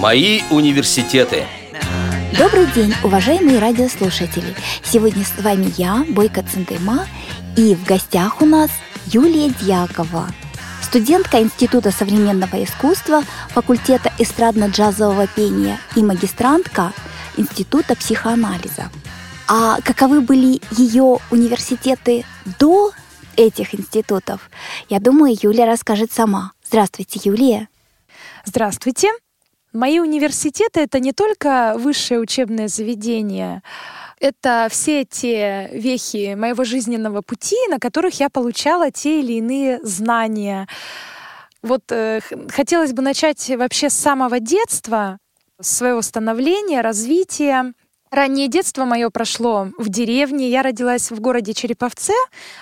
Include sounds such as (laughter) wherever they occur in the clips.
Мои университеты. Добрый день, уважаемые радиослушатели! Сегодня с вами я, Бойко Центыма, и в гостях у нас Юлия Дьякова, студентка Института современного искусства, факультета эстрадно-джазового пения и магистрантка Института психоанализа. А каковы были ее университеты до этих институтов, я думаю, Юлия расскажет сама. Здравствуйте, Юлия. Здравствуйте. Мои университеты — это не только высшее учебное заведение, это все те вехи моего жизненного пути, на которых я получала те или иные знания. Вот э, хотелось бы начать вообще с самого детства, своего становления, развития. Раннее детство мое прошло в деревне. Я родилась в городе Череповце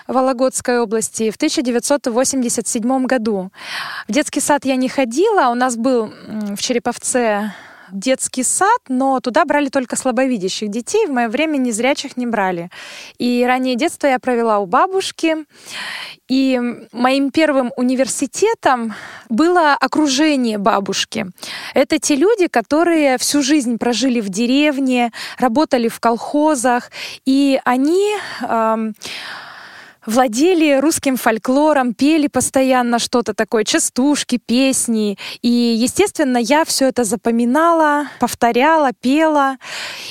Вологодской области в 1987 году. В детский сад я не ходила. У нас был в Череповце детский сад, но туда брали только слабовидящих детей. В мое время незрячих не брали. И раннее детство я провела у бабушки. И моим первым университетом было окружение бабушки. Это те люди, которые всю жизнь прожили в деревне, работали в колхозах, и они... Э, владели русским фольклором, пели постоянно что-то такое, частушки, песни. И, естественно, я все это запоминала, повторяла, пела.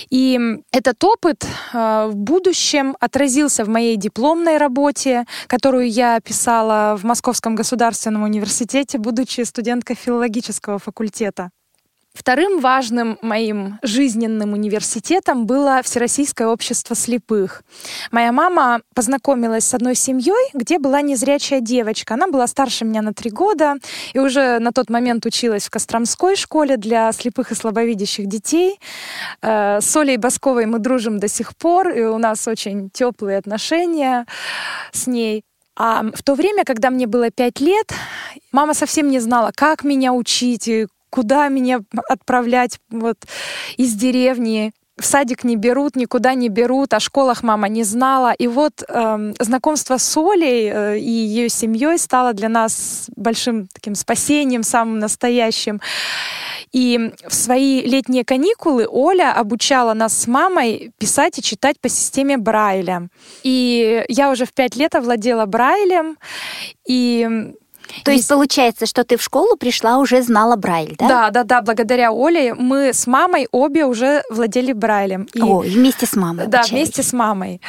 И этот опыт э, в будущем отразился в моей дипломной работе, которую я писала в Московском государственном университете, будучи студенткой филологического факультета. Вторым важным моим жизненным университетом было Всероссийское общество слепых. Моя мама познакомилась с одной семьей, где была незрячая девочка. Она была старше меня на три года и уже на тот момент училась в Костромской школе для слепых и слабовидящих детей. Э, с Олей Басковой мы дружим до сих пор, и у нас очень теплые отношения с ней. А в то время, когда мне было пять лет, мама совсем не знала, как меня учить, куда меня отправлять вот из деревни. В садик не берут, никуда не берут, о школах мама не знала. И вот э, знакомство с Олей э, и ее семьей стало для нас большим таким спасением, самым настоящим. И в свои летние каникулы Оля обучала нас с мамой писать и читать по системе Брайля. И я уже в пять лет овладела Брайлем. И то есть получается, что ты в школу пришла, уже знала Брайль, да? Да, да, да. Благодаря Оле мы с мамой обе уже владели Брайлем. И... О, вместе с мамой Да, вместе с мамой.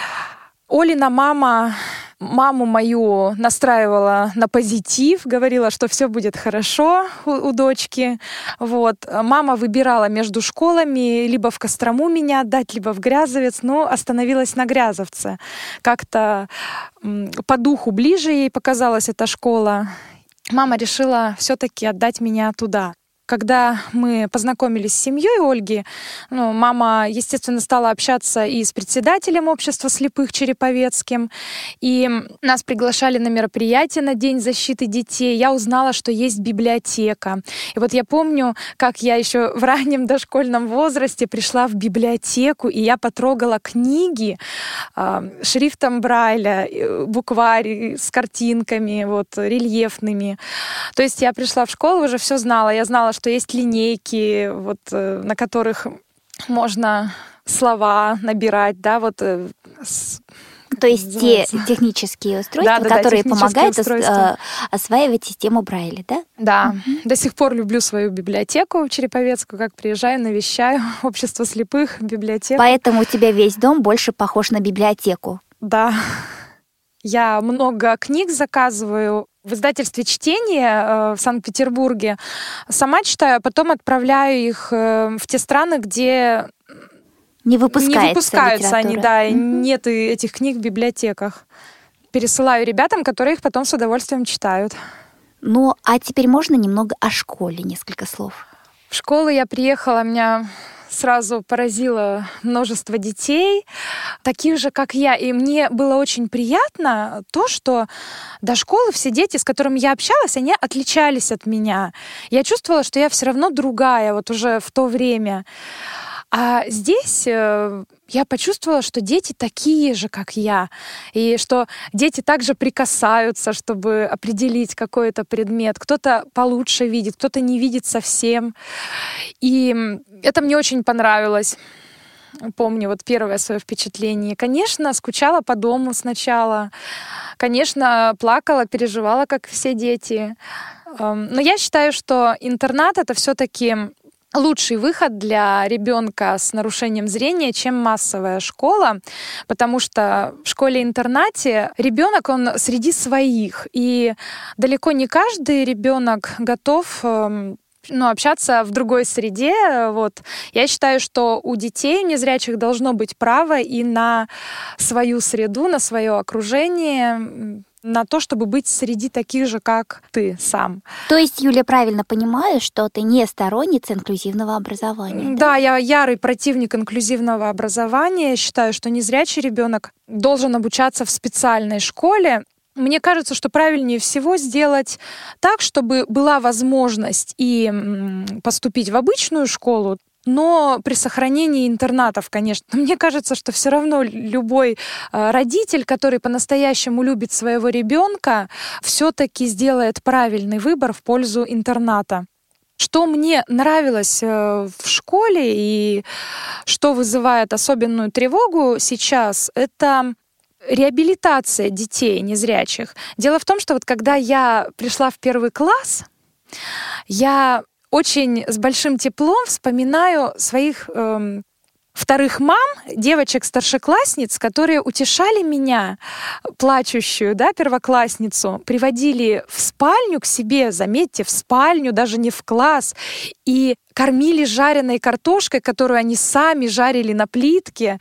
Олина мама маму мою настраивала на позитив, говорила, что все будет хорошо у, у дочки. Вот. Мама выбирала между школами, либо в Кострому меня отдать, либо в Грязовец, но остановилась на Грязовце. Как-то по духу ближе ей показалась эта школа. Мама решила все-таки отдать меня туда. Когда мы познакомились с семьей Ольги, ну, мама, естественно, стала общаться и с председателем общества слепых Череповецким, и нас приглашали на мероприятие на День защиты детей. Я узнала, что есть библиотека. И вот я помню, как я еще в раннем дошкольном возрасте пришла в библиотеку, и я потрогала книги э, шрифтом Брайля, э, букварь с картинками, вот, рельефными. То есть я пришла в школу, уже все знала. Я знала, что есть линейки, вот, э, на которых можно слова набирать, да, вот э, то есть те технические устройства, да, да, которые да, помогают устройства. Э, осваивать систему Брайля, да? Да. Угу. До сих пор люблю свою библиотеку Череповецкую, как приезжаю, навещаю (laughs) общество слепых, библиотеку. Поэтому у тебя весь дом больше похож на библиотеку. Да. Я много книг заказываю в издательстве чтения э, в Санкт-Петербурге. Сама читаю, а потом отправляю их э, в те страны, где не выпускаются, не выпускаются они, да, mm-hmm. нет этих книг в библиотеках. Пересылаю ребятам, которые их потом с удовольствием читают. Ну, а теперь можно немного о школе, несколько слов. В школу я приехала, у меня сразу поразило множество детей, таких же, как я. И мне было очень приятно то, что до школы все дети, с которыми я общалась, они отличались от меня. Я чувствовала, что я все равно другая, вот уже в то время. А здесь э, я почувствовала, что дети такие же, как я, и что дети также прикасаются, чтобы определить какой-то предмет. Кто-то получше видит, кто-то не видит совсем. И это мне очень понравилось помню вот первое свое впечатление. Конечно, скучала по дому сначала. Конечно, плакала, переживала, как все дети. Но я считаю, что интернат это все-таки лучший выход для ребенка с нарушением зрения, чем массовая школа, потому что в школе-интернате ребенок он среди своих, и далеко не каждый ребенок готов эм, ну, общаться в другой среде. Вот. Я считаю, что у детей незрячих должно быть право и на свою среду, на свое окружение, на то, чтобы быть среди таких же, как ты сам. То есть, Юля, правильно понимаю, что ты не сторонница инклюзивного образования? Да, да я ярый противник инклюзивного образования. Считаю, что незрячий ребенок должен обучаться в специальной школе. Мне кажется, что правильнее всего сделать так, чтобы была возможность и поступить в обычную школу, но при сохранении интернатов, конечно. (laughs) Мне кажется, что все равно любой э, родитель, который по-настоящему любит своего ребенка, все-таки сделает правильный выбор в пользу интерната. Что мне нравилось э, в школе и что вызывает особенную тревогу сейчас, это реабилитация детей незрячих. Дело в том, что вот когда я пришла в первый класс, я очень с большим теплом вспоминаю своих эм, вторых мам, девочек-старшеклассниц, которые утешали меня, плачущую, да, первоклассницу, приводили в спальню к себе, заметьте, в спальню, даже не в класс, и кормили жареной картошкой, которую они сами жарили на плитке,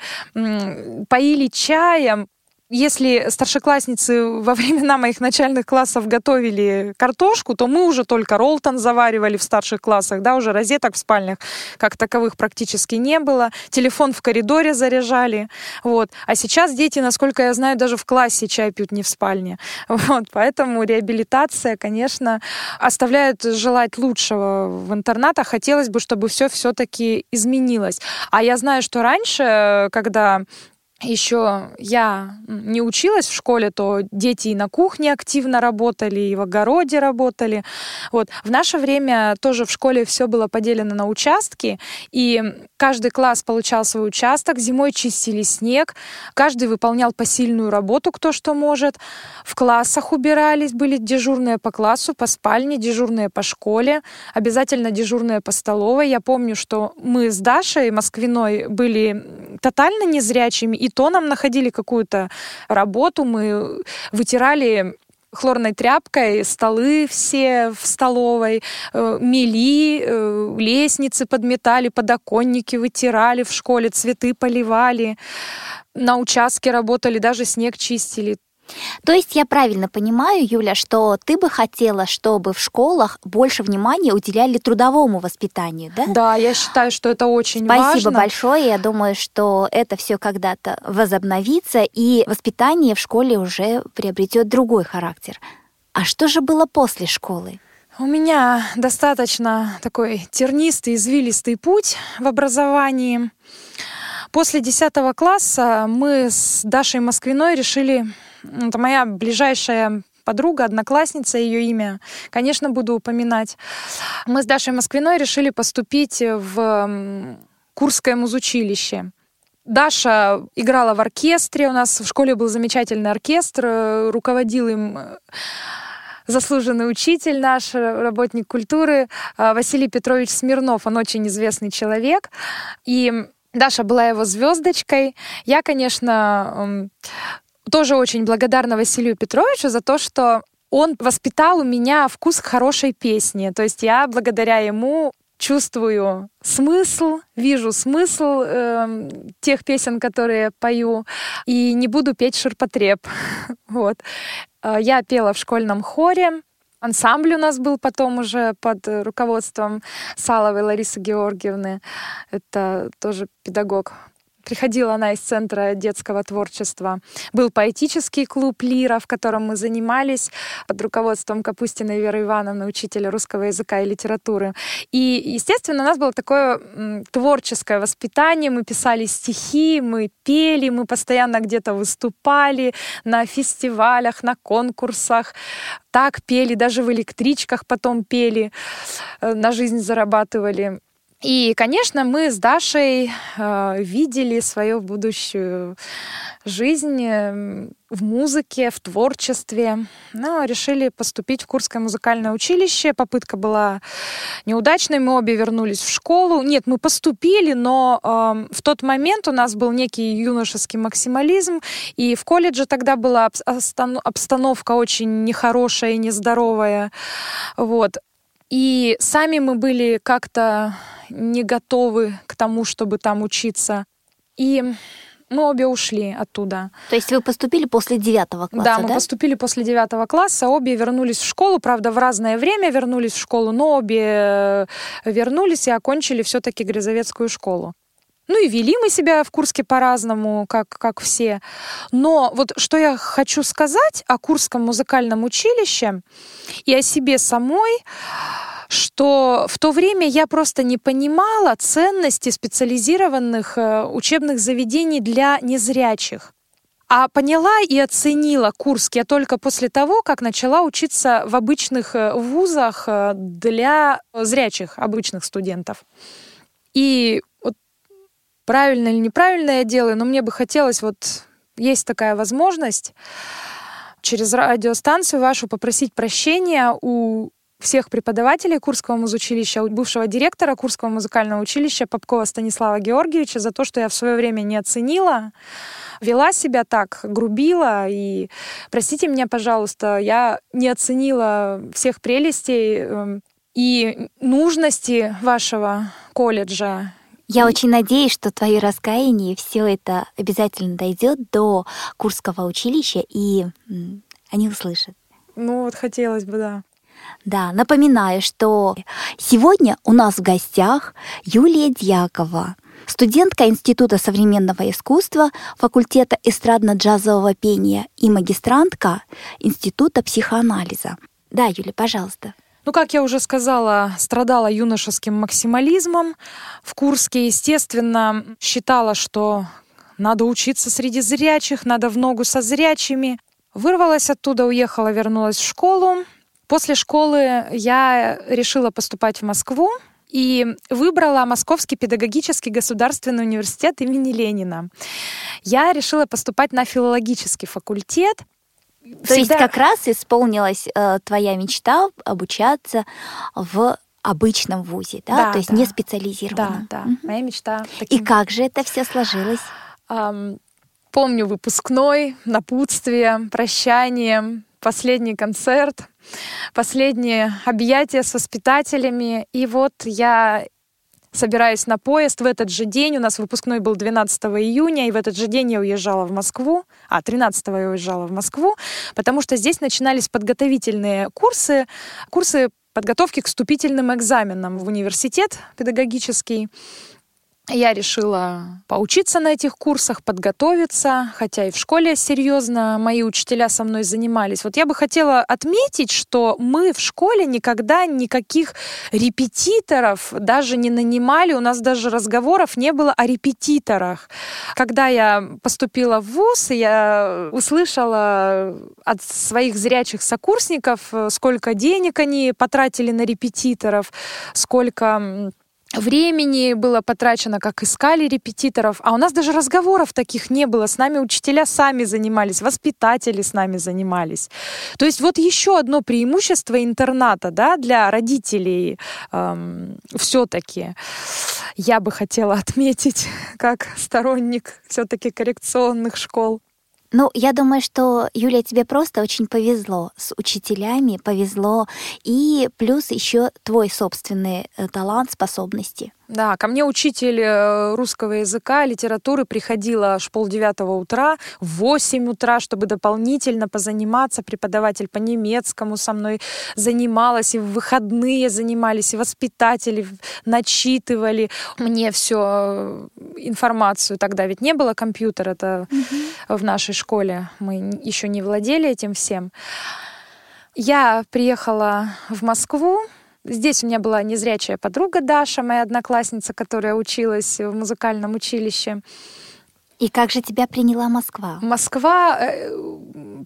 поили чаем, если старшеклассницы во времена моих начальных классов готовили картошку, то мы уже только ролтон заваривали в старших классах, да, уже розеток в спальнях как таковых практически не было. Телефон в коридоре заряжали, вот. А сейчас дети, насколько я знаю, даже в классе чай пьют не в спальне. (laughs) Вот. Поэтому реабилитация, конечно, оставляет желать лучшего в интернатах. Хотелось бы, чтобы все все-таки изменилось. А я знаю, что раньше, когда еще я не училась в школе, то дети и на кухне активно работали, и в огороде работали. Вот. В наше время тоже в школе все было поделено на участки, и каждый класс получал свой участок, зимой чистили снег, каждый выполнял посильную работу, кто что может. В классах убирались, были дежурные по классу, по спальне, дежурные по школе, обязательно дежурные по столовой. Я помню, что мы с Дашей Москвиной были тотально незрячими, и то нам находили какую-то работу, мы вытирали хлорной тряпкой столы все в столовой, э, мели, э, лестницы подметали, подоконники вытирали в школе, цветы поливали, на участке работали, даже снег чистили. То есть я правильно понимаю, Юля, что ты бы хотела, чтобы в школах больше внимания уделяли трудовому воспитанию, да? Да, я считаю, что это очень Спасибо важно. Спасибо большое. Я думаю, что это все когда-то возобновится, и воспитание в школе уже приобретет другой характер. А что же было после школы? У меня достаточно такой тернистый, извилистый путь в образовании. После 10 класса мы с Дашей Москвиной решили это моя ближайшая подруга, одноклассница, ее имя, конечно, буду упоминать. Мы с Дашей Москвиной решили поступить в Курское музучилище. Даша играла в оркестре, у нас в школе был замечательный оркестр, э, руководил им э, заслуженный учитель наш, работник культуры э, Василий Петрович Смирнов. Он очень известный человек. И Даша была его звездочкой. Я, конечно, тоже очень благодарна Василию Петровичу за то, что он воспитал у меня вкус к хорошей песни. То есть я благодаря ему чувствую смысл, вижу смысл э, тех песен, которые пою, и не буду петь ширпотреб. (laughs) вот. Э, я пела в школьном хоре, Ансамбль у нас был потом уже под руководством Саловой Ларисы Георгиевны. Это тоже педагог Приходила она из Центра детского творчества. Был поэтический клуб «Лира», в котором мы занимались под руководством Капустиной Веры Ивановны, учителя русского языка и литературы. И, естественно, у нас было такое творческое воспитание. Мы писали стихи, мы пели, мы постоянно где-то выступали на фестивалях, на конкурсах. Так пели, даже в электричках потом пели, э, на жизнь зарабатывали. И, конечно, мы с Дашей э, видели свою будущую жизнь э, в музыке, в творчестве. Но решили поступить в Курское музыкальное училище. Попытка была неудачной, мы обе вернулись в школу. Нет, мы поступили, но э, в тот момент у нас был некий юношеский максимализм, и в колледже тогда была обстановка очень нехорошая и нездоровая. Вот. И сами мы были как-то не готовы к тому, чтобы там учиться. И мы обе ушли оттуда. То есть вы поступили после девятого класса, да? мы поступили после девятого класса, обе вернулись в школу, правда, в разное время вернулись в школу, но обе э, вернулись и окончили все-таки Грязовецкую школу. Ну и вели мы себя в Курске по-разному, как, как все. Но вот что я хочу сказать о Курском музыкальном училище и о себе самой, что в то время я просто не понимала ценности специализированных э, учебных заведений для незрячих. А поняла и оценила Курск я только после того, как начала учиться в обычных э, вузах э, для зрячих, обычных студентов. И вот правильно или неправильно я делаю, но мне бы хотелось, вот есть такая возможность через радиостанцию вашу попросить прощения у всех преподавателей Курского музучилища, бывшего директора Курского музыкального училища Попкова Станислава Георгиевича за то, что я в свое время не оценила, вела себя так, грубила. И простите меня, пожалуйста, я не оценила всех прелестей эм, и нужности вашего колледжа. Я очень надеюсь, что твои раскаяния, все это обязательно дойдет до Курского училища, и они услышат. Ну вот хотелось бы, да. Да, напоминаю, что сегодня у нас в гостях Юлия Дьякова, студентка Института современного искусства, факультета эстрадно-джазового пения и магистрантка Института психоанализа. Да, Юля, пожалуйста. Ну, как я уже сказала, страдала юношеским максимализмом. В Курске, естественно, считала, что надо учиться среди зрячих, надо в ногу со зрячими. Вырвалась оттуда, уехала, вернулась в школу. После школы я решила поступать в Москву и выбрала Московский педагогический государственный университет имени Ленина. Я решила поступать на филологический факультет. То Всегда... есть как раз исполнилась э, твоя мечта обучаться в обычном вузе, да? да То есть да. не специализированном. Да, да. Угу. Моя мечта. Таким... И как же это все сложилось? Um, помню выпускной, напутствие, прощание, последний концерт, последние объятия с воспитателями. И вот я собираюсь на поезд в этот же день. У нас выпускной был 12 июня, и в этот же день я уезжала в Москву. А, 13 я уезжала в Москву, потому что здесь начинались подготовительные курсы, курсы подготовки к вступительным экзаменам в университет педагогический. Я решила поучиться на этих курсах, подготовиться, хотя и в школе серьезно мои учителя со мной занимались. Вот я бы хотела отметить, что мы в школе никогда никаких репетиторов даже не нанимали, у нас даже разговоров не было о репетиторах. Когда я поступила в ВУЗ, я услышала от своих зрячих сокурсников, сколько денег они потратили на репетиторов, сколько времени было потрачено, как искали репетиторов, а у нас даже разговоров таких не было. С нами учителя сами занимались, воспитатели с нами занимались. То есть вот еще одно преимущество интерната да, для родителей эм, все-таки я бы хотела отметить (laughs) как сторонник все-таки коррекционных школ. Ну, я думаю, что, Юля, тебе просто очень повезло с учителями, повезло, и плюс еще твой собственный э, талант, способности. Да, ко мне учитель э, русского языка, литературы приходила аж полдевятого утра, в восемь утра, чтобы дополнительно позаниматься. Преподаватель по немецкому со мной занималась, и в выходные занимались, и воспитатели начитывали мне все э, информацию. Тогда ведь не было компьютера, это угу. в нашей школе. Мы еще не владели этим всем. Я приехала в Москву Здесь у меня была незрячая подруга Даша, моя одноклассница, которая училась в музыкальном училище. И как же тебя приняла Москва? Москва...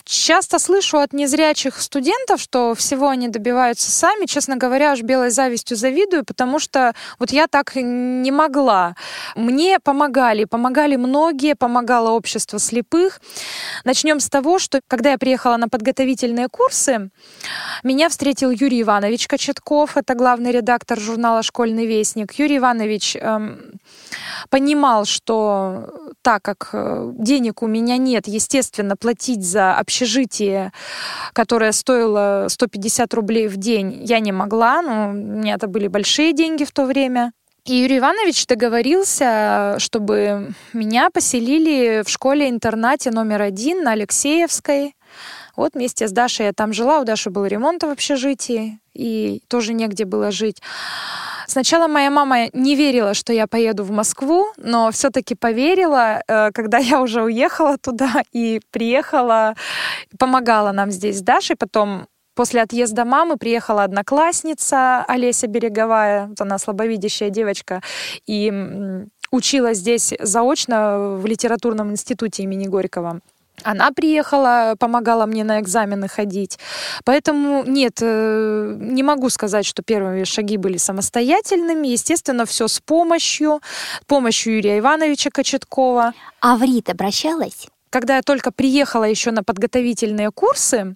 Часто слышу от незрячих студентов, что всего они добиваются сами. Честно говоря, аж белой завистью завидую, потому что вот я так не могла. Мне помогали, помогали многие, помогало общество слепых. Начнем с того, что когда я приехала на подготовительные курсы, меня встретил Юрий Иванович Кочетков, это главный редактор журнала «Школьный вестник». Юрий Иванович эм, понимал, что так как э, денег у меня нет, естественно, платить за общежитие, которое стоило 150 рублей в день, я не могла, но у меня это были большие деньги в то время. И Юрий Иванович договорился, чтобы меня поселили в школе-интернате номер один на Алексеевской. Вот вместе с Дашей я там жила, у Даши был ремонт в общежитии, и тоже негде было жить. Сначала моя мама не верила, что я поеду в Москву, но все-таки поверила, э, когда я уже уехала туда и приехала, помогала нам здесь с Дашей. Потом После отъезда мамы приехала одноклассница Олеся Береговая, вот она слабовидящая девочка, и училась здесь заочно в литературном институте имени Горького. Она приехала, помогала мне на экзамены ходить. Поэтому нет, э, не могу сказать, что первые шаги были самостоятельными. Естественно, все с помощью, помощью Юрия Ивановича Кочеткова. А в РИТ обращалась? когда я только приехала еще на подготовительные курсы,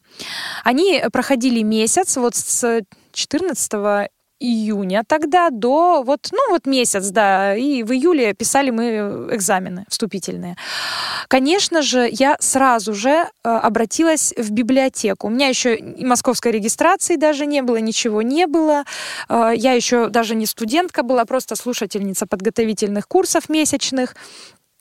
они проходили месяц, вот с 14 июня тогда до вот, ну вот месяц, да, и в июле писали мы экзамены вступительные. Конечно же, я сразу же э, обратилась в библиотеку. У меня еще и московской регистрации даже не было, ничего не было. Э, я еще даже не студентка была, просто слушательница подготовительных курсов месячных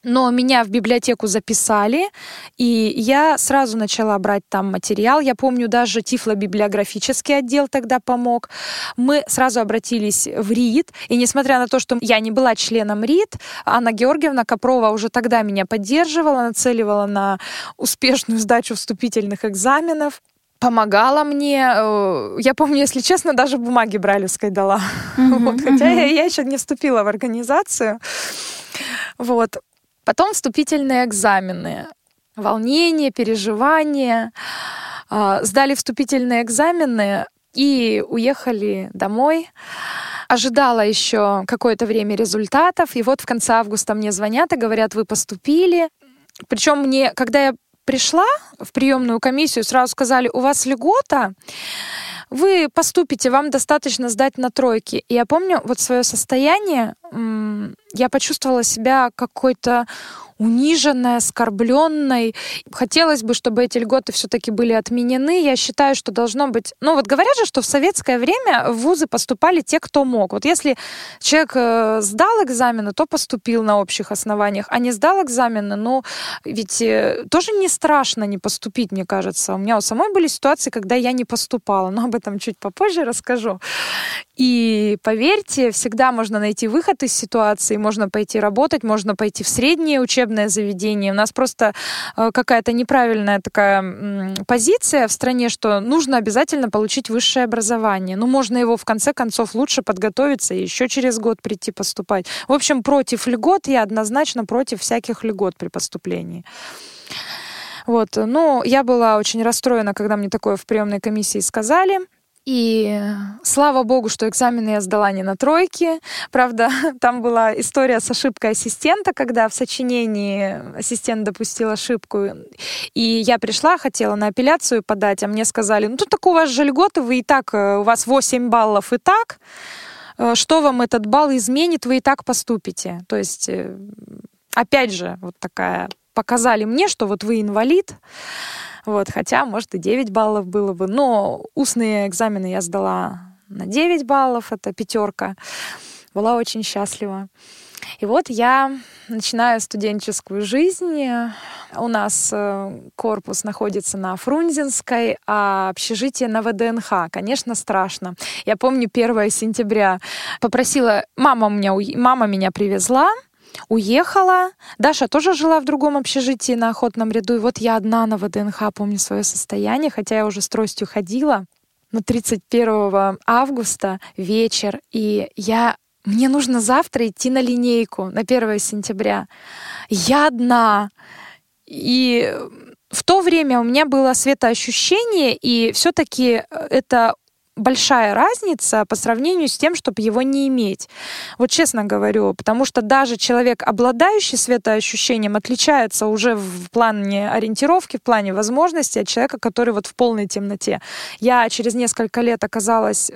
но меня в библиотеку записали, и я сразу начала брать там материал. Я помню, даже тифлобиблиографический отдел тогда помог. Мы сразу обратились в РИД, и несмотря на то, что я не была членом РИД, Анна Георгиевна Копрова уже тогда меня поддерживала, нацеливала на успешную сдачу вступительных экзаменов помогала мне. Э, я помню, если честно, даже бумаги Брайлевской дала. Mm-hmm, (laughs) вот, хотя mm-hmm. я, я еще не вступила в организацию. Вот. Потом вступительные экзамены. Волнение, переживания. А, сдали вступительные экзамены и уехали домой. Ожидала еще какое-то время результатов. И вот в конце августа мне звонят и говорят, вы поступили. Причем мне, когда я пришла в приемную комиссию, сразу сказали, у вас льгота, вы поступите, вам достаточно сдать на тройки. И я помню вот свое состояние, я почувствовала себя какой-то униженной, оскорбленной. Хотелось бы, чтобы эти льготы все-таки были отменены. Я считаю, что должно быть... Ну вот говорят же, что в советское время в вузы поступали те, кто мог. Вот если человек э, сдал экзамены, то поступил на общих основаниях, а не сдал экзамены, ну ведь э, тоже не страшно не поступить, мне кажется. У меня у самой были ситуации, когда я не поступала, но об этом чуть попозже расскажу. И поверьте, всегда можно найти выход из ситуации, можно пойти работать, можно пойти в среднее учебное заведение. У нас просто э, какая-то неправильная такая позиция в стране, что нужно обязательно получить высшее образование. Ну, можно его в конце концов лучше подготовиться и еще через год прийти поступать. В общем, против льгот я однозначно против всяких льгот при поступлении. Вот. Ну, я была очень расстроена, когда мне такое в приемной комиссии сказали. И слава богу, что экзамены я сдала не на тройке. Правда, (laughs) там была история с ошибкой ассистента, когда в сочинении ассистент допустил ошибку. И я пришла, хотела на апелляцию подать, а мне сказали, ну тут так у вас же льготы, вы и так, э, у вас 8 баллов и так. Э, что вам этот балл изменит, вы и так поступите. То есть, э, опять же, вот такая показали мне, что вот вы инвалид, вот, хотя, может, и 9 баллов было бы. Но устные экзамены я сдала на 9 баллов, это пятерка. была очень счастлива. И вот я начинаю студенческую жизнь. У нас э, корпус находится на Фрунзенской, а общежитие на ВДНХ. Конечно, страшно. Я помню 1 сентября. Попросила... Мама, меня, мама меня привезла, уехала. Даша тоже жила в другом общежитии на Охотном ряду. И вот я одна на ВДНХ помню свое состояние, хотя я уже с тростью ходила. Но 31 августа вечер, и я мне нужно завтра идти на линейку на 1 сентября. Я одна. И в то время у меня было светоощущение, и все-таки это большая разница по сравнению с тем, чтобы его не иметь. Вот честно говорю, потому что даже человек, обладающий светоощущением, отличается уже в плане ориентировки, в плане возможностей от человека, который вот в полной темноте. Я через несколько лет оказалась,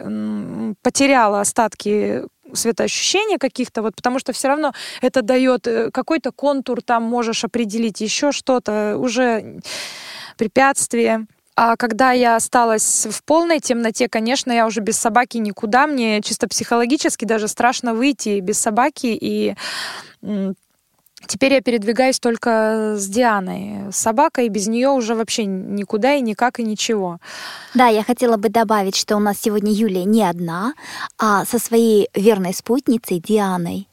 потеряла остатки светоощущения каких-то, вот, потому что все равно это дает э, какой-то контур, там можешь определить еще что-то, уже препятствие. А когда я осталась в полной темноте, конечно, я уже без собаки никуда. Мне чисто психологически даже страшно выйти без собаки. И теперь я передвигаюсь только с Дианой. Собака, и без нее уже вообще никуда и никак и ничего. Да, я хотела бы добавить, что у нас сегодня Юлия не одна, а со своей верной спутницей Дианой.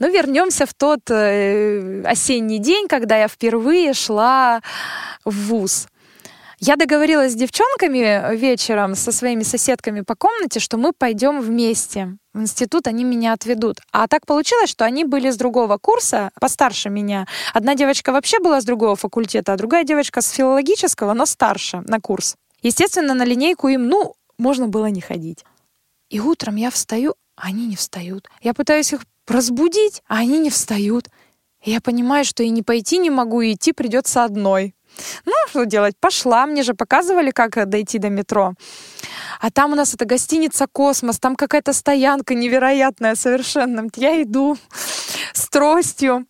Ну, вернемся в тот э, осенний день, когда я впервые шла в ВУЗ. Я договорилась с девчонками вечером, со своими соседками по комнате, что мы пойдем вместе в институт, они меня отведут. А так получилось, что они были с другого курса, постарше меня. Одна девочка вообще была с другого факультета, а другая девочка с филологического, но старше на курс. Естественно, на линейку им, ну, можно было не ходить. И утром я встаю, а они не встают. Я пытаюсь их разбудить, а они не встают. И я понимаю, что и не пойти не могу, и идти придется одной. Ну, что делать? Пошла. Мне же показывали, как дойти до метро. А там у нас это гостиница «Космос», там какая-то стоянка невероятная совершенно. Я иду с тростью.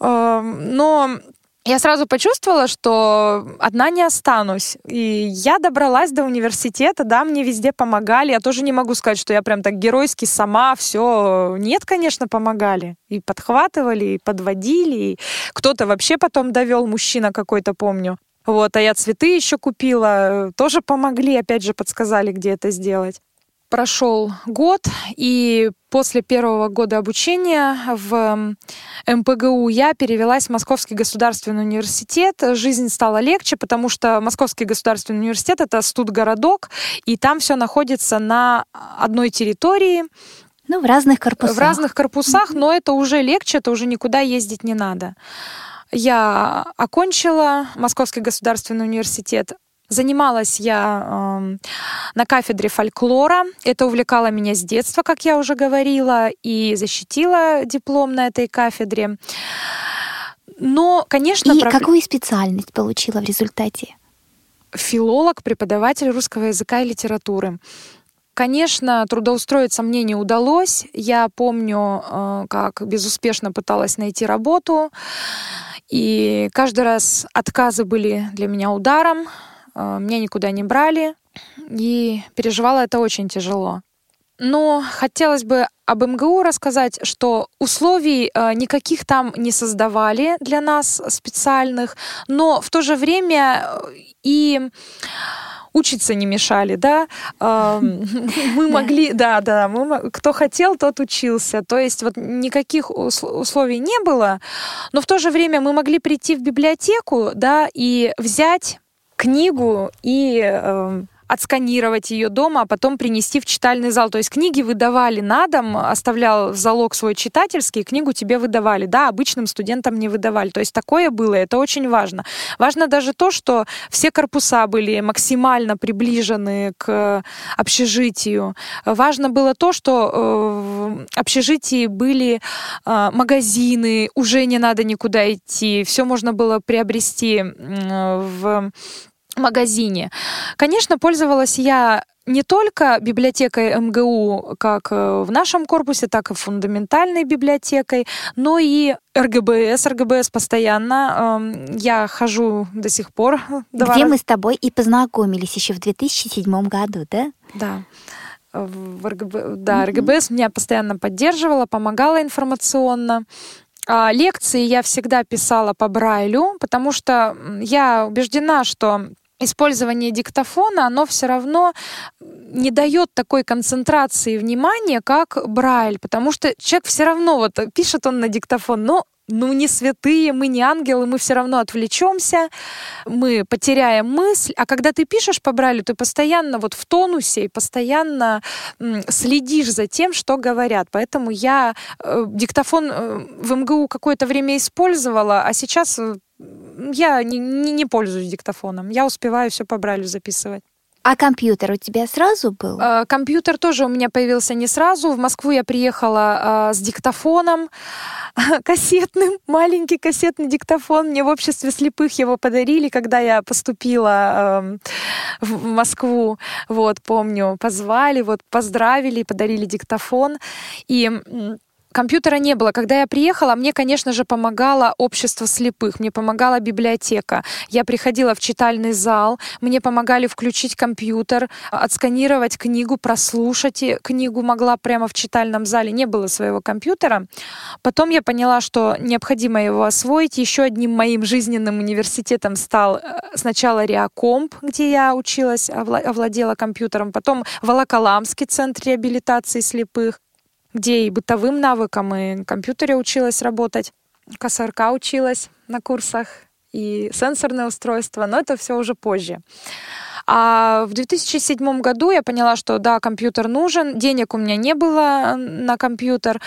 Эм, но я сразу почувствовала, что одна не останусь. И я добралась до университета, да, мне везде помогали. Я тоже не могу сказать, что я прям так геройски сама все. Нет, конечно, помогали. И подхватывали, и подводили. И кто-то вообще потом довел, мужчина какой-то, помню. Вот, а я цветы еще купила, тоже помогли, опять же подсказали, где это сделать прошел год, и после первого года обучения в МПГУ я перевелась в Московский государственный университет. Жизнь стала легче, потому что Московский государственный университет — это студгородок, и там все находится на одной территории. Ну, в разных корпусах. В разных корпусах, но это уже легче, это уже никуда ездить не надо. Я окончила Московский государственный университет, Занималась я э, на кафедре фольклора. Это увлекало меня с детства, как я уже говорила, и защитила диплом на этой кафедре. Но, конечно... И проб... какую специальность получила в результате? Филолог, преподаватель русского языка и литературы. Конечно, трудоустроиться мне не удалось. Я помню, э, как безуспешно пыталась найти работу. И каждый раз отказы были для меня ударом. Э, меня никуда не брали, и переживала это очень тяжело. Но хотелось бы об МГУ рассказать, что условий э, никаких там не создавали для нас специальных, но в то же время э, и учиться не мешали, да, (laughs) мы могли, да, да, мы, кто хотел, тот учился, то есть вот никаких условий не было, но в то же время мы могли прийти в библиотеку, да, и взять книгу и э, отсканировать ее дома, а потом принести в читальный зал. То есть книги выдавали на дом, оставлял в залог свой читательский, книгу тебе выдавали. Да, обычным студентам не выдавали. То есть такое было, это очень важно. Важно даже то, что все корпуса были максимально приближены к общежитию. Важно было то, что э, в общежитии были э, магазины, уже не надо никуда идти, все можно было приобрести в магазине. Конечно, пользовалась я не только библиотекой МГУ, как э, в нашем корпусе, так и фундаментальной библиотекой, но и РГБС. РГБС постоянно. Эм, я хожу до сих пор. (laughs) Где мы с тобой и познакомились еще в 2007 году, да? Да. в РГБ, да, РГБС меня постоянно поддерживала, помогала информационно. А лекции я всегда писала по Брайлю, потому что я убеждена, что использование диктофона, оно все равно не дает такой концентрации внимания, как Брайль, потому что человек все равно вот пишет он на диктофон, но ну не святые, мы не ангелы, мы все равно отвлечемся, мы потеряем мысль. А когда ты пишешь по Брайлю, ты постоянно вот в тонусе и постоянно следишь за тем, что говорят. Поэтому я э, диктофон э, в МГУ какое-то время использовала, а сейчас э, я не, не, не пользуюсь диктофоном. Я успеваю все по Брайлю записывать. А компьютер у тебя сразу был? Э, компьютер тоже у меня появился не сразу. В Москву я приехала э, с диктофоном (laughs) кассетным, маленький кассетный диктофон. Мне в обществе слепых его подарили, когда я поступила в Москву. Вот, помню, позвали, вот, поздравили, подарили диктофон. И Компьютера не было. Когда я приехала, мне, конечно же, помогало общество слепых, мне помогала библиотека. Я приходила в читальный зал, мне помогали включить компьютер, отсканировать книгу, прослушать книгу могла прямо в читальном зале. Не было своего компьютера. Потом я поняла, что необходимо его освоить. Еще одним моим жизненным университетом стал э, сначала Реакомп, где я училась, овладела компьютером, потом Волоколамский центр реабилитации слепых где и бытовым навыкам, и компьютере училась работать, КСРК училась на курсах, и сенсорное устройство, но это все уже позже. А в 2007 году я поняла, что да, компьютер нужен, денег у меня не было на компьютер.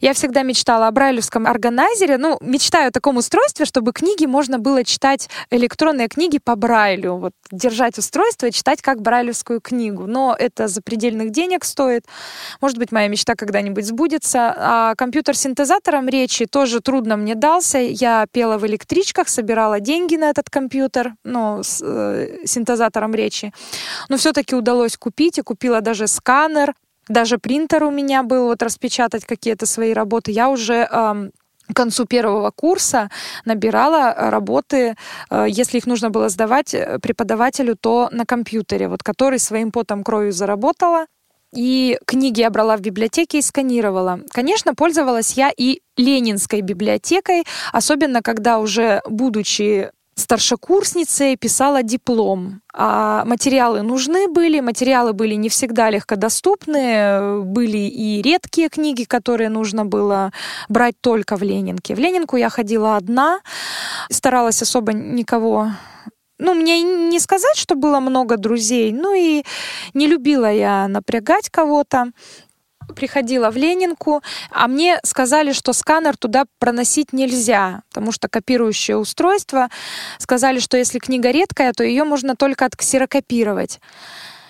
Я всегда мечтала о брайлевском органайзере, ну, мечтаю о таком устройстве, чтобы книги можно было читать, электронные книги по брайлю, вот держать устройство и читать как брайлевскую книгу. Но это запредельных денег стоит. Может быть, моя мечта когда-нибудь сбудется. А компьютер синтезатором речи тоже трудно мне дался. Я пела в электричках, собирала деньги на этот компьютер, ну, с э, синтезатором речи. Но все-таки удалось купить, и купила даже сканер, даже принтер у меня был, вот распечатать какие-то свои работы. Я уже эм, к концу первого курса набирала работы, э, если их нужно было сдавать э, преподавателю, то на компьютере, вот который своим потом кровью заработала. И книги я брала в библиотеке и сканировала. Конечно, пользовалась я и Ленинской библиотекой, особенно когда уже будучи старшекурсницей писала диплом. А материалы нужны были, материалы были не всегда легкодоступны, были и редкие книги, которые нужно было брать только в Ленинке. В Ленинку я ходила одна, старалась особо никого ну, мне не сказать, что было много друзей, ну и не любила я напрягать кого-то приходила в Ленинку, а мне сказали, что сканер туда проносить нельзя, потому что копирующее устройство. Сказали, что если книга редкая, то ее можно только отксерокопировать.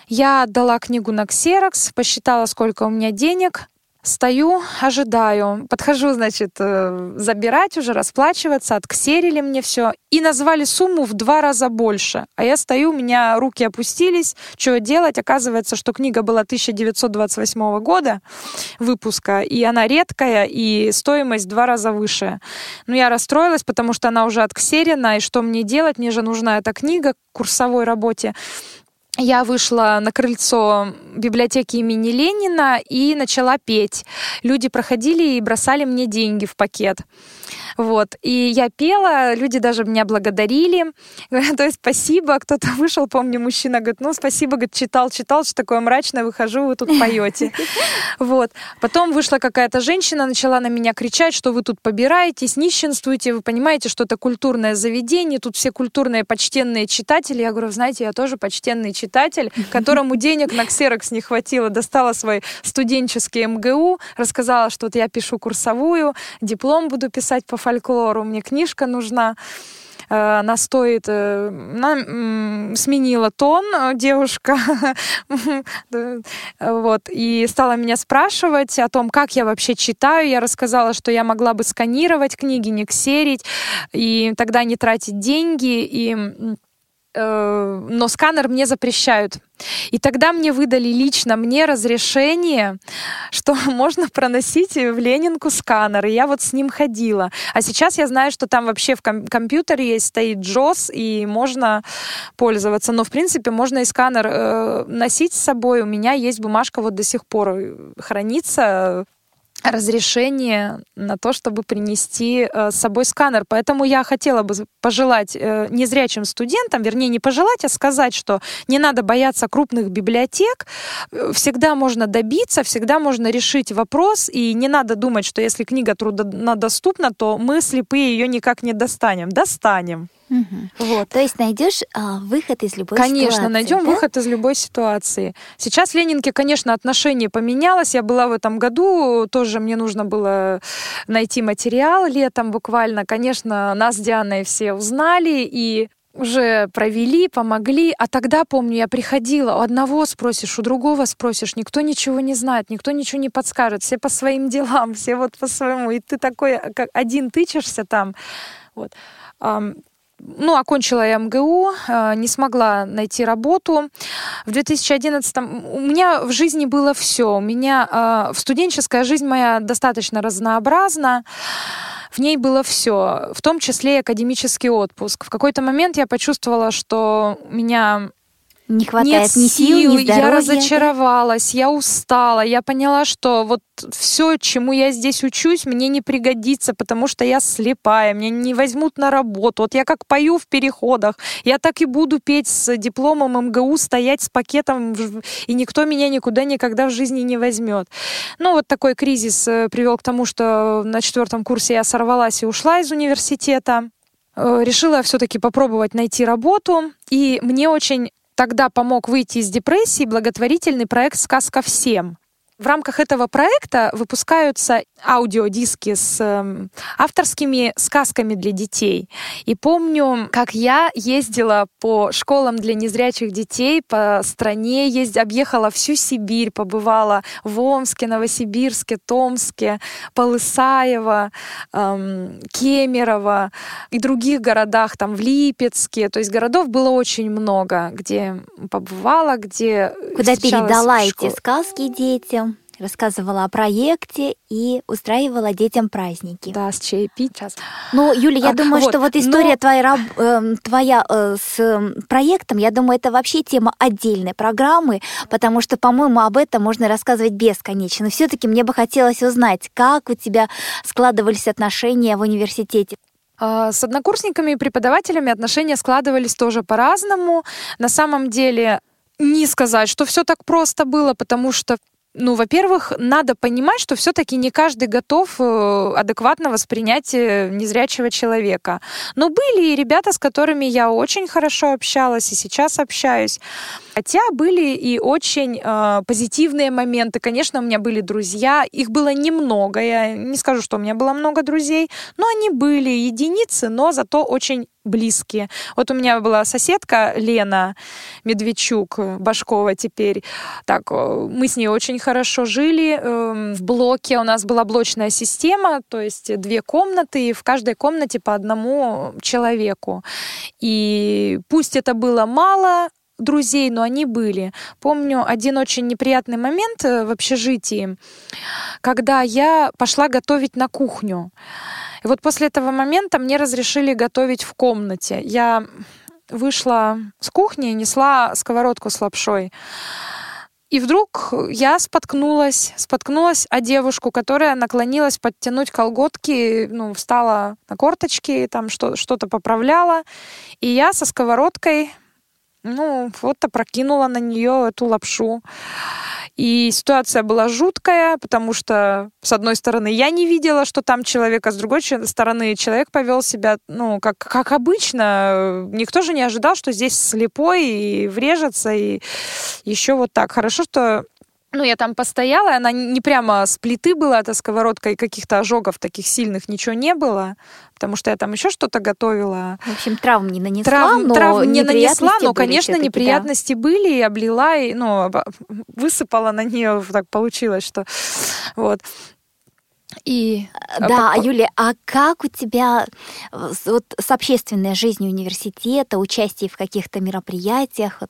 Я отдала книгу на ксерокс, посчитала, сколько у меня денег, Стою, ожидаю. Подхожу, значит, э, забирать уже, расплачиваться. Отксерили мне все. И назвали сумму в два раза больше. А я стою, у меня руки опустились. Что делать? Оказывается, что книга была 1928 года выпуска. И она редкая, и стоимость в два раза выше. Но я расстроилась, потому что она уже отксерена. И что мне делать? Мне же нужна эта книга к курсовой работе я вышла на крыльцо библиотеки имени Ленина и начала петь. Люди проходили и бросали мне деньги в пакет. Вот. И я пела, люди даже меня благодарили. (laughs) То есть спасибо. Кто-то (laughs) вышел, помню, мужчина говорит, ну спасибо, говорит, читал, читал, что такое мрачное, выхожу, вы тут поете. (laughs) Вот. Потом вышла какая-то женщина, начала на меня кричать, что вы тут побираетесь, нищенствуете, вы понимаете, что это культурное заведение, тут все культурные, почтенные читатели. Я говорю, знаете, я тоже почтенный читатель, которому денег на ксерокс не хватило. Достала свой студенческий МГУ, рассказала, что вот я пишу курсовую, диплом буду писать по фольклору, мне книжка нужна э, она стоит, э, она сменила тон э, девушка, (laughs) вот, и стала меня спрашивать о том, как я вообще читаю. Я рассказала, что я могла бы сканировать книги, не ксерить, и тогда не тратить деньги, и э, но сканер мне запрещают. И тогда мне выдали лично мне разрешение, что (laughs) можно проносить в Ленинку сканер. И я вот с ним ходила. А сейчас я знаю, что там вообще в ком- компьютере есть стоит JOS, и можно пользоваться. Но, в принципе, можно и сканер э, носить с собой. У меня есть бумажка вот до сих пор э, хранится разрешение на то, чтобы принести э, с собой сканер. Поэтому я хотела бы пожелать э, незрячим студентам, вернее, не пожелать, а сказать, что не надо бояться крупных библиотек. Э, всегда можно добиться, всегда можно решить вопрос, и не надо думать, что если книга труднодоступна, то мы слепые ее никак не достанем. Достанем. Угу. Вот. То есть найдешь а, выход из любой конечно, ситуации. Конечно, найдем да? выход из любой ситуации. Сейчас в Ленинке, конечно, отношение поменялось. Я была в этом году, тоже мне нужно было найти материал летом буквально. Конечно, нас с Дианой все узнали и уже провели, помогли. А тогда, помню, я приходила, у одного спросишь, у другого спросишь, никто ничего не знает, никто ничего не подскажет, все по своим (laughs) делам, все вот по своему. И ты такой, как один тычешься там. Вот ну, окончила я МГУ, э, не смогла найти работу. В 2011 у меня в жизни было все. У меня э, в студенческая жизнь моя достаточно разнообразна. В ней было все, в том числе и академический отпуск. В какой-то момент я почувствовала, что меня не хватает Нет ни сил, ни здоровья. Я разочаровалась, я устала, я поняла, что вот все, чему я здесь учусь, мне не пригодится, потому что я слепая, меня не возьмут на работу. Вот я как пою в переходах, я так и буду петь с дипломом МГУ, стоять с пакетом, и никто меня никуда никогда в жизни не возьмет. Ну, вот такой кризис э, привел к тому, что на четвертом курсе я сорвалась и ушла из университета э, решила все-таки попробовать найти работу. И мне очень тогда помог выйти из депрессии благотворительный проект «Сказка всем». В рамках этого проекта выпускаются аудиодиски с э, авторскими сказками для детей. И помню, как я ездила по школам для незрячих детей по стране, ездь, объехала всю Сибирь, побывала в Омске, Новосибирске, Томске, Полысаево, эм, Кемерово и других городах, там в Липецке. То есть городов было очень много, где побывала, где Куда передала эти сказки детям? Рассказывала о проекте и устраивала детям праздники. Да, с чаепить. Сейчас. Ну, Юля, я а, думаю, вот, что вот история но... твоя, э, твоя э, с э, проектом, я думаю, это вообще тема отдельной программы, потому что, по-моему, об этом можно рассказывать бесконечно. Но все-таки мне бы хотелось узнать, как у тебя складывались отношения в университете. А, с однокурсниками и преподавателями отношения складывались тоже по-разному. На самом деле не сказать, что все так просто было, потому что ну, во-первых, надо понимать, что все-таки не каждый готов э, адекватно воспринять э, незрячего человека. Но были и ребята, с которыми я очень хорошо общалась и сейчас общаюсь. Хотя были и очень э, позитивные моменты. Конечно, у меня были друзья, их было немного. Я не скажу, что у меня было много друзей, но они были единицы, но зато очень близкие. Вот у меня была соседка Лена Медведчук, Башкова теперь. Так, мы с ней очень хорошо жили. Эм, в блоке у нас была блочная система, то есть две комнаты, и в каждой комнате по одному человеку. И пусть это было мало, друзей, но они были. Помню один очень неприятный момент э, в общежитии, когда я пошла готовить на кухню. И вот после этого момента мне разрешили готовить в комнате. Я вышла с кухни и несла сковородку с лапшой. И вдруг я споткнулась, споткнулась о девушку, которая наклонилась подтянуть колготки, ну, встала на корточки, там что- что-то поправляла. И я со сковородкой, ну, вот опрокинула на нее эту лапшу. И ситуация была жуткая, потому что, с одной стороны, я не видела, что там человек, а с другой стороны, человек повел себя, ну, как, как обычно. Никто же не ожидал, что здесь слепой и врежется, и еще вот так. Хорошо, что ну, я там постояла, она не прямо с плиты была, эта сковородка, и каких-то ожогов таких сильных ничего не было, потому что я там еще что-то готовила. В общем, травм не нанесла, травм, но травм не нанесла, но, конечно, неприятности да. были, и облила, и, ну, высыпала на нее, так получилось, что вот. И э, да, по... Юлия, а как у тебя вот с общественной жизнью университета, участие в каких-то мероприятиях?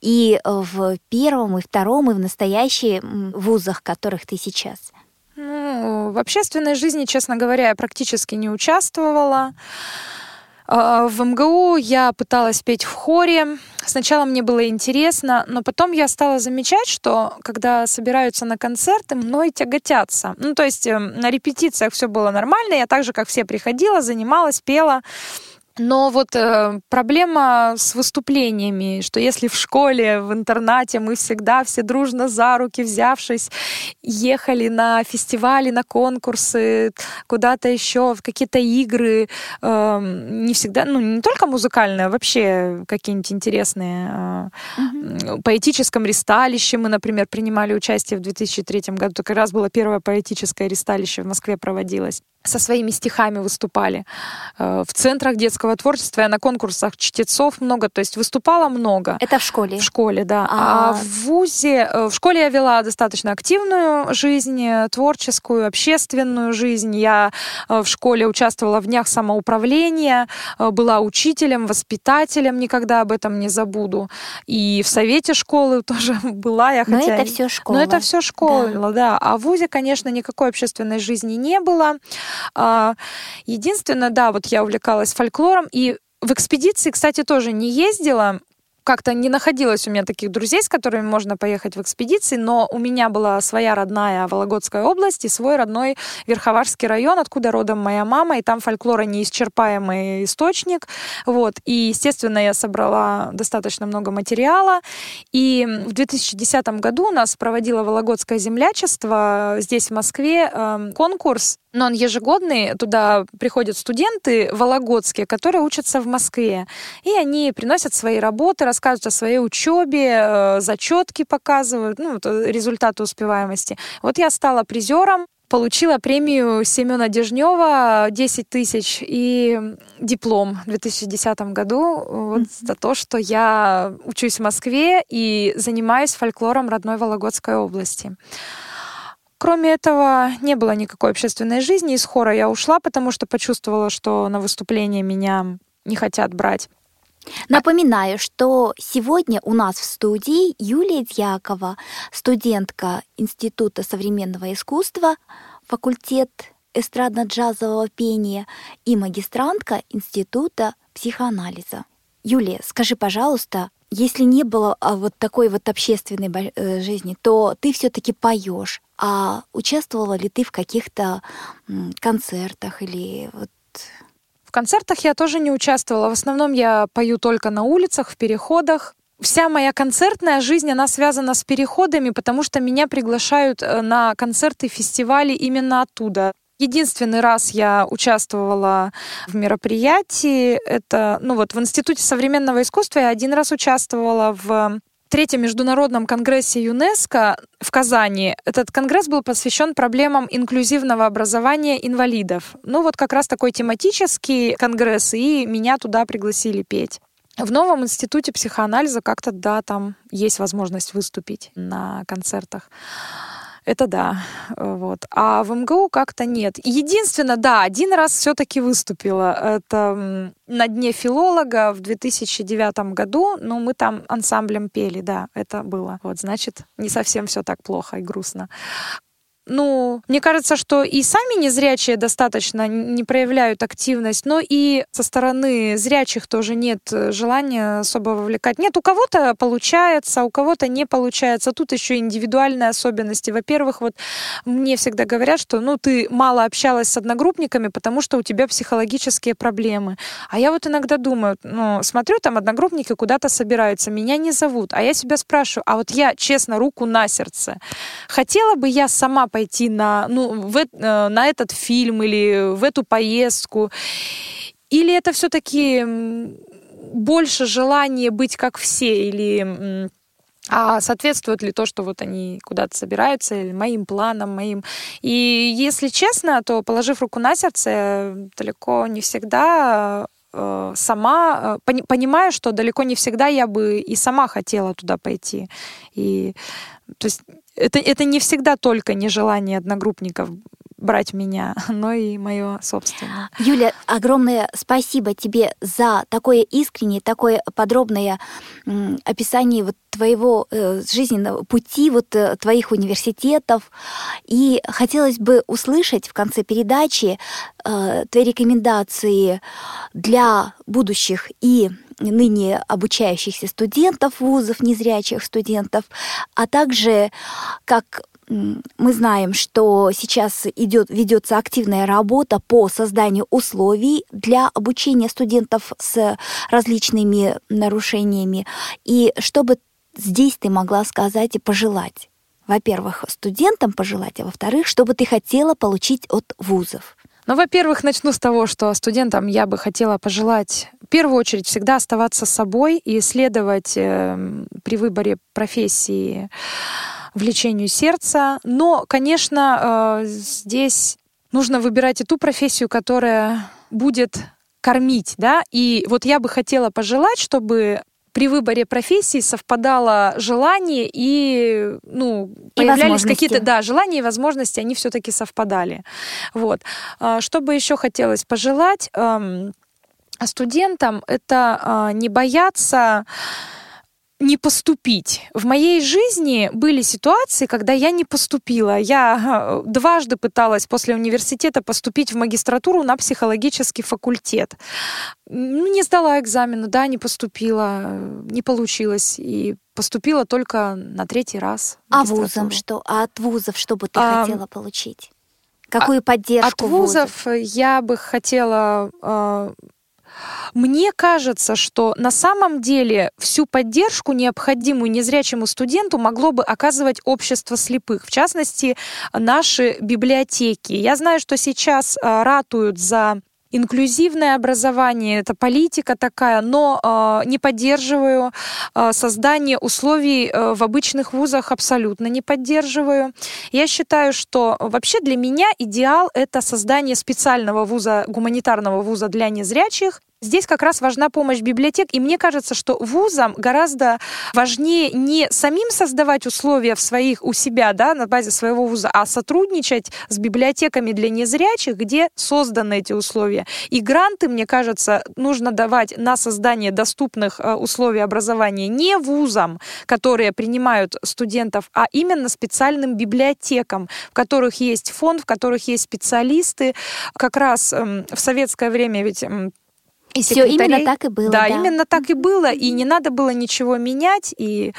И в первом, и втором, и в настоящих вузах, которых ты сейчас? Ну, в общественной жизни, честно говоря, я практически не участвовала. А, в МГУ я пыталась петь в хоре. Сначала мне было интересно, но потом я стала замечать, что когда собираются на концерты, мной тяготятся. Ну, то есть эм, на репетициях все было нормально, я так же, как все приходила, занималась, пела. Но вот э, проблема с выступлениями, что если в школе, в интернате мы всегда все дружно за руки взявшись ехали на фестивали, на конкурсы, куда-то еще, в какие-то игры, э, не всегда, ну не только музыкальные, а вообще какие-нибудь интересные. Э, mm-hmm. Поэтическом ристалище мы, например, принимали участие в 2003 году. Это как раз было первое поэтическое ристалище в Москве проводилось со своими стихами выступали. Э, в центрах детского творчества я на конкурсах чтецов много, то есть выступала много. Это в школе? В школе, да. А, а в ВУЗе, э, в школе я вела достаточно активную жизнь, э, творческую, общественную жизнь. Я в школе участвовала в днях самоуправления, была учителем, воспитателем, никогда об этом не забуду. И в совете школы (laughs) тоже была я, хотя... Но это все школа. Но это все школа, да. да. А в ВУЗе, конечно, никакой общественной жизни не было. А, единственное, да, вот я увлекалась фольклором, и в экспедиции, кстати, тоже не ездила, как-то не находилось у меня таких друзей, с которыми можно поехать в экспедиции, но у меня была своя родная Вологодская область и свой родной Верховарский район, откуда родом моя мама, и там фольклора неисчерпаемый источник. Вот. И, естественно, я собрала достаточно много материала. И в 2010 году у нас проводила Вологодское землячество здесь, в Москве, эм, конкурс но он ежегодный, туда приходят студенты вологодские, которые учатся в Москве. И они приносят свои работы, рассказывают о своей учебе, э, зачетки показывают, ну, э, результаты успеваемости. Вот я стала призером, получила премию Семена Дежнева 10 тысяч и диплом в 2010 году вот mm-hmm. за то, что я учусь в Москве и занимаюсь фольклором родной Вологодской области. Кроме этого, не было никакой общественной жизни. Из хора я ушла, потому что почувствовала, что на выступление меня не хотят брать. Напоминаю, что сегодня у нас в студии Юлия Дьякова, студентка Института современного искусства, факультет эстрадно-джазового пения и магистрантка Института психоанализа. Юлия, скажи, пожалуйста, если не было а, вот такой вот общественной э, жизни, то ты все-таки поешь. А участвовала ли ты в каких-то концертах или вот в концертах я тоже не участвовала. В основном я пою только на улицах, в переходах. Вся моя концертная жизнь, она связана с переходами, потому что меня приглашают э, на концерты, фестивали именно оттуда. Единственный раз я участвовала в мероприятии, это, ну вот, в Институте современного искусства я один раз участвовала в третьем международном конгрессе ЮНЕСКО в Казани. Этот конгресс был посвящен проблемам инклюзивного образования инвалидов. Ну вот как раз такой тематический конгресс, и меня туда пригласили петь. В новом институте психоанализа как-то, да, там есть возможность выступить на концертах. Это да. Вот. А в МГУ как-то нет. Единственное, да, один раз все-таки выступила. Это на дне филолога в 2009 году. Ну, мы там ансамблем пели, да, это было. Вот, значит, не совсем все так плохо и грустно ну, мне кажется, что и сами незрячие достаточно не проявляют активность, но и со стороны зрячих тоже нет э, желания особо вовлекать. Нет, у кого-то получается, у кого-то не получается. Тут еще индивидуальные особенности. Во-первых, вот мне всегда говорят, что ну ты мало общалась с одногруппниками, потому что у тебя психологические проблемы. А я вот иногда думаю, ну, смотрю, там одногруппники куда-то собираются, меня не зовут. А я себя спрашиваю, а вот я, честно, руку на сердце, хотела бы я сама пойти пойти на, ну, в, э, на этот фильм или в эту поездку? Или это все-таки больше желание быть как все? Или а соответствует ли то, что вот они куда-то собираются, или моим планам, моим. И если честно, то, положив руку на сердце, далеко не всегда сама, э, понимаю, что далеко не всегда я бы и сама хотела туда пойти. И то есть это, это не всегда только нежелание одногруппников. Брать меня, (laughs) но и мое собственное. Юля, огромное спасибо тебе за такое искреннее, такое подробное описание вот твоего э, жизненного пути, вот э, твоих университетов. И хотелось бы услышать в конце передачи э, твои рекомендации для будущих и ныне обучающихся студентов вузов, незрячих студентов, а также как мы знаем, что сейчас идет, ведется активная работа по созданию условий для обучения студентов с различными нарушениями. И чтобы здесь ты могла сказать и пожелать? Во-первых, студентам пожелать, а во-вторых, что бы ты хотела получить от вузов? Ну, во-первых, начну с того, что студентам я бы хотела пожелать в первую очередь всегда оставаться собой и исследовать э, при выборе профессии влечению сердца. Но, конечно, э, здесь нужно выбирать и ту профессию, которая будет кормить, да, и вот я бы хотела пожелать, чтобы при выборе профессии совпадало желание и, ну, и появлялись какие-то, да, желания и возможности, они все-таки совпадали. Вот. А, что бы еще хотелось пожелать эм, студентам, это а, не бояться не поступить. В моей жизни были ситуации, когда я не поступила. Я э, дважды пыталась после университета поступить в магистратуру на психологический факультет. Не сдала экзамены, да, не поступила, не получилось. И поступила только на третий раз. А вузом что? А от вузов что бы ты а, хотела получить? Какую поддержку От вузов, вузов я бы хотела э, мне кажется, что на самом деле всю поддержку, необходимую незрячему студенту, могло бы оказывать общество слепых, в частности, наши библиотеки. Я знаю, что сейчас а, ратуют за инклюзивное образование, это политика такая, но э, не поддерживаю э, создание условий э, в обычных вузах, абсолютно не поддерживаю. Я считаю, что вообще для меня идеал это создание специального вуза, гуманитарного вуза для незрячих, Здесь как раз важна помощь библиотек, и мне кажется, что вузам гораздо важнее не самим создавать условия в своих, у себя, да, на базе своего вуза, а сотрудничать с библиотеками для незрячих, где созданы эти условия. И гранты, мне кажется, нужно давать на создание доступных э, условий образования не вузам, которые принимают студентов, а именно специальным библиотекам, в которых есть фонд, в которых есть специалисты. Как раз эм, в советское время ведь эм, и Все именно так и было. Да, да, именно так и было, и не надо было ничего менять. И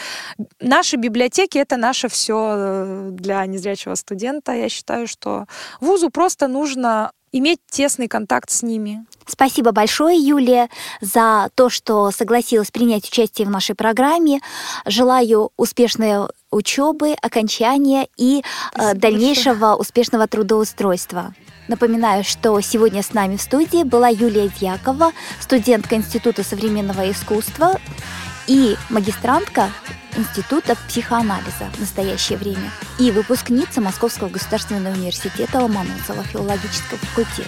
наши библиотеки это наше все э, для незрячего студента. Я считаю, что вузу просто нужно иметь тесный контакт с ними. Спасибо большое, Юлия, за то, что согласилась принять участие в нашей программе. Желаю успешной учебы, окончания и э, дальнейшего большое. успешного трудоустройства. Напоминаю, что сегодня с нами в студии была Юлия Дьякова, студентка Института современного искусства и магистрантка Института психоанализа в настоящее время и выпускница Московского государственного университета Ломоносова филологического факультета.